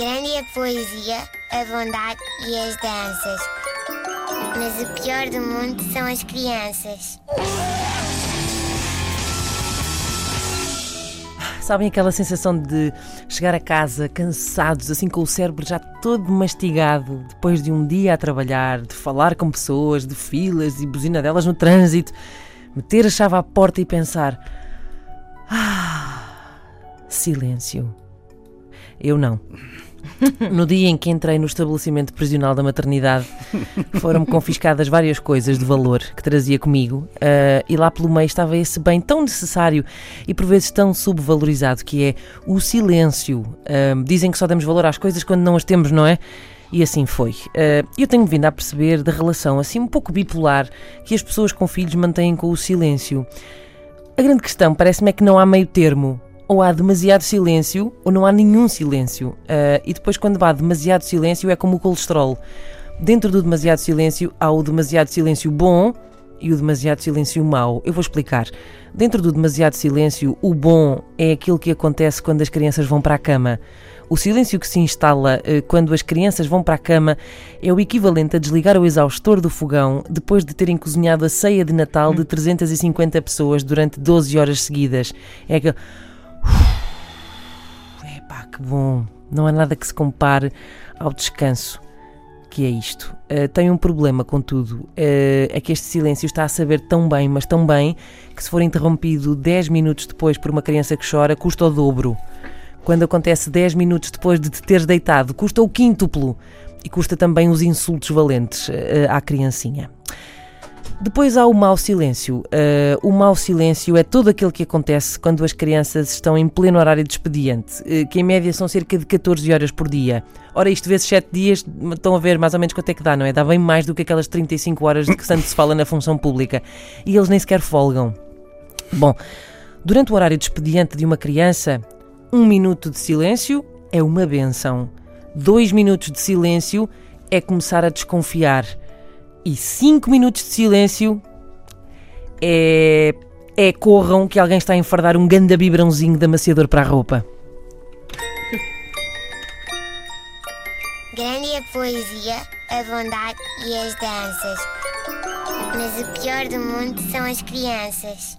Grande é a poesia, a bondade e as danças. Mas o pior do mundo são as crianças. Sabem aquela sensação de chegar a casa cansados, assim com o cérebro já todo mastigado, depois de um dia a trabalhar, de falar com pessoas, de filas e buzina delas no trânsito, meter a chave à porta e pensar: Ah, silêncio. Eu não. No dia em que entrei no estabelecimento prisional da maternidade, foram-me confiscadas várias coisas de valor que trazia comigo, uh, e lá pelo meio estava esse bem tão necessário e por vezes tão subvalorizado que é o silêncio. Uh, dizem que só damos valor às coisas quando não as temos, não é? E assim foi. Uh, eu tenho vindo a perceber da relação assim um pouco bipolar que as pessoas com filhos mantêm com o silêncio. A grande questão parece-me é que não há meio termo ou há demasiado silêncio ou não há nenhum silêncio. Uh, e depois, quando há demasiado silêncio, é como o colesterol. Dentro do demasiado silêncio, há o demasiado silêncio bom e o demasiado silêncio mau. Eu vou explicar. Dentro do demasiado silêncio, o bom é aquilo que acontece quando as crianças vão para a cama. O silêncio que se instala uh, quando as crianças vão para a cama é o equivalente a desligar o exaustor do fogão depois de terem cozinhado a ceia de Natal de 350 pessoas durante 12 horas seguidas. É aquele Epá, que bom! Não há nada que se compare ao descanso que é isto. Uh, um problema, contudo, uh, é que este silêncio está a saber tão bem, mas tão bem, que se for interrompido 10 minutos depois por uma criança que chora, custa o dobro. Quando acontece 10 minutos depois de te teres deitado, custa o quíntuplo. E custa também os insultos valentes uh, à criancinha. Depois há o mau silêncio. Uh, o mau silêncio é todo aquele que acontece quando as crianças estão em pleno horário de expediente, uh, que em média são cerca de 14 horas por dia. Ora, isto vezes 7 dias, estão a ver mais ou menos quanto é que dá, não é? Dá bem mais do que aquelas 35 horas de que tanto se fala na função pública. E eles nem sequer folgam. Bom, durante o horário de expediente de uma criança, um minuto de silêncio é uma benção. Dois minutos de silêncio é começar a desconfiar e 5 minutos de silêncio é, é corram que alguém está a enfardar um ganda biberãozinho de amaciador para a roupa. Grande a poesia, a bondade e as danças. Mas o pior do mundo são as crianças.